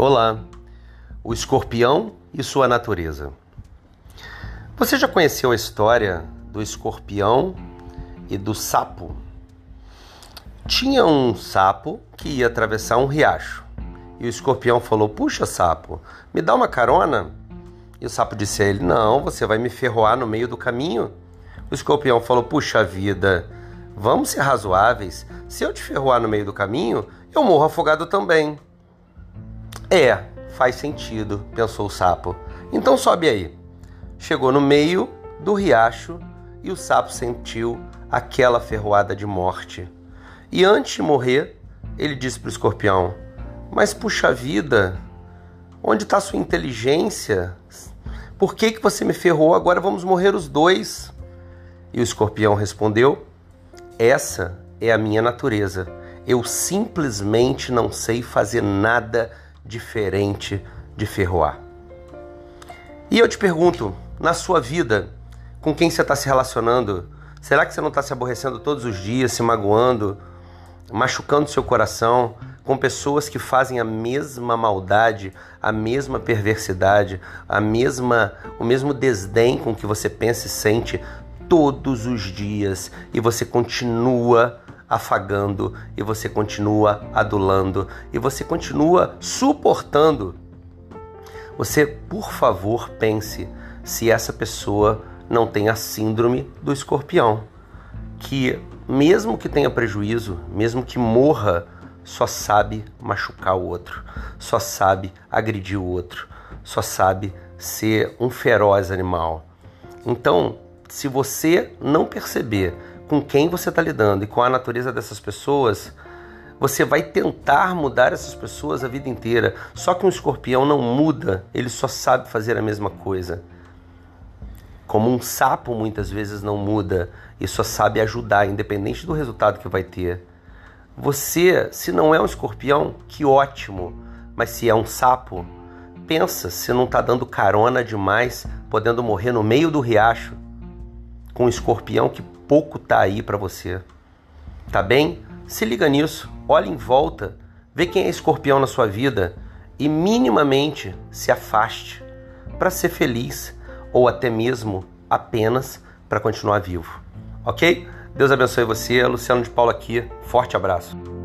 Olá, o escorpião e sua natureza. Você já conheceu a história do escorpião e do sapo? Tinha um sapo que ia atravessar um riacho e o escorpião falou: Puxa, sapo, me dá uma carona? E o sapo disse a ele: Não, você vai me ferroar no meio do caminho. O escorpião falou: Puxa vida, vamos ser razoáveis. Se eu te ferroar no meio do caminho, eu morro afogado também. É, faz sentido, pensou o sapo. Então sobe aí. Chegou no meio do riacho e o sapo sentiu aquela ferroada de morte. E antes de morrer, ele disse para o escorpião: Mas puxa vida, onde está sua inteligência? Por que, que você me ferrou? Agora vamos morrer os dois. E o escorpião respondeu: Essa é a minha natureza. Eu simplesmente não sei fazer nada diferente de ferroar. E eu te pergunto, na sua vida, com quem você está se relacionando? Será que você não está se aborrecendo todos os dias, se magoando, machucando seu coração com pessoas que fazem a mesma maldade, a mesma perversidade, a mesma, o mesmo desdém com que você pensa e sente todos os dias e você continua afagando e você continua adulando e você continua suportando. Você, por favor, pense se essa pessoa não tem a síndrome do escorpião, que mesmo que tenha prejuízo, mesmo que morra, só sabe machucar o outro, só sabe agredir o outro, só sabe ser um feroz animal. Então, se você não perceber com quem você está lidando e com a natureza dessas pessoas, você vai tentar mudar essas pessoas a vida inteira. Só que um escorpião não muda, ele só sabe fazer a mesma coisa. Como um sapo muitas vezes não muda e só sabe ajudar, independente do resultado que vai ter. Você, se não é um escorpião, que ótimo. Mas se é um sapo, pensa se não está dando carona demais, podendo morrer no meio do riacho com um escorpião que pouco tá aí para você. Tá bem? Se liga nisso, olha em volta, vê quem é escorpião na sua vida e minimamente se afaste para ser feliz ou até mesmo apenas para continuar vivo. OK? Deus abençoe você, Luciano de Paula aqui. Forte abraço.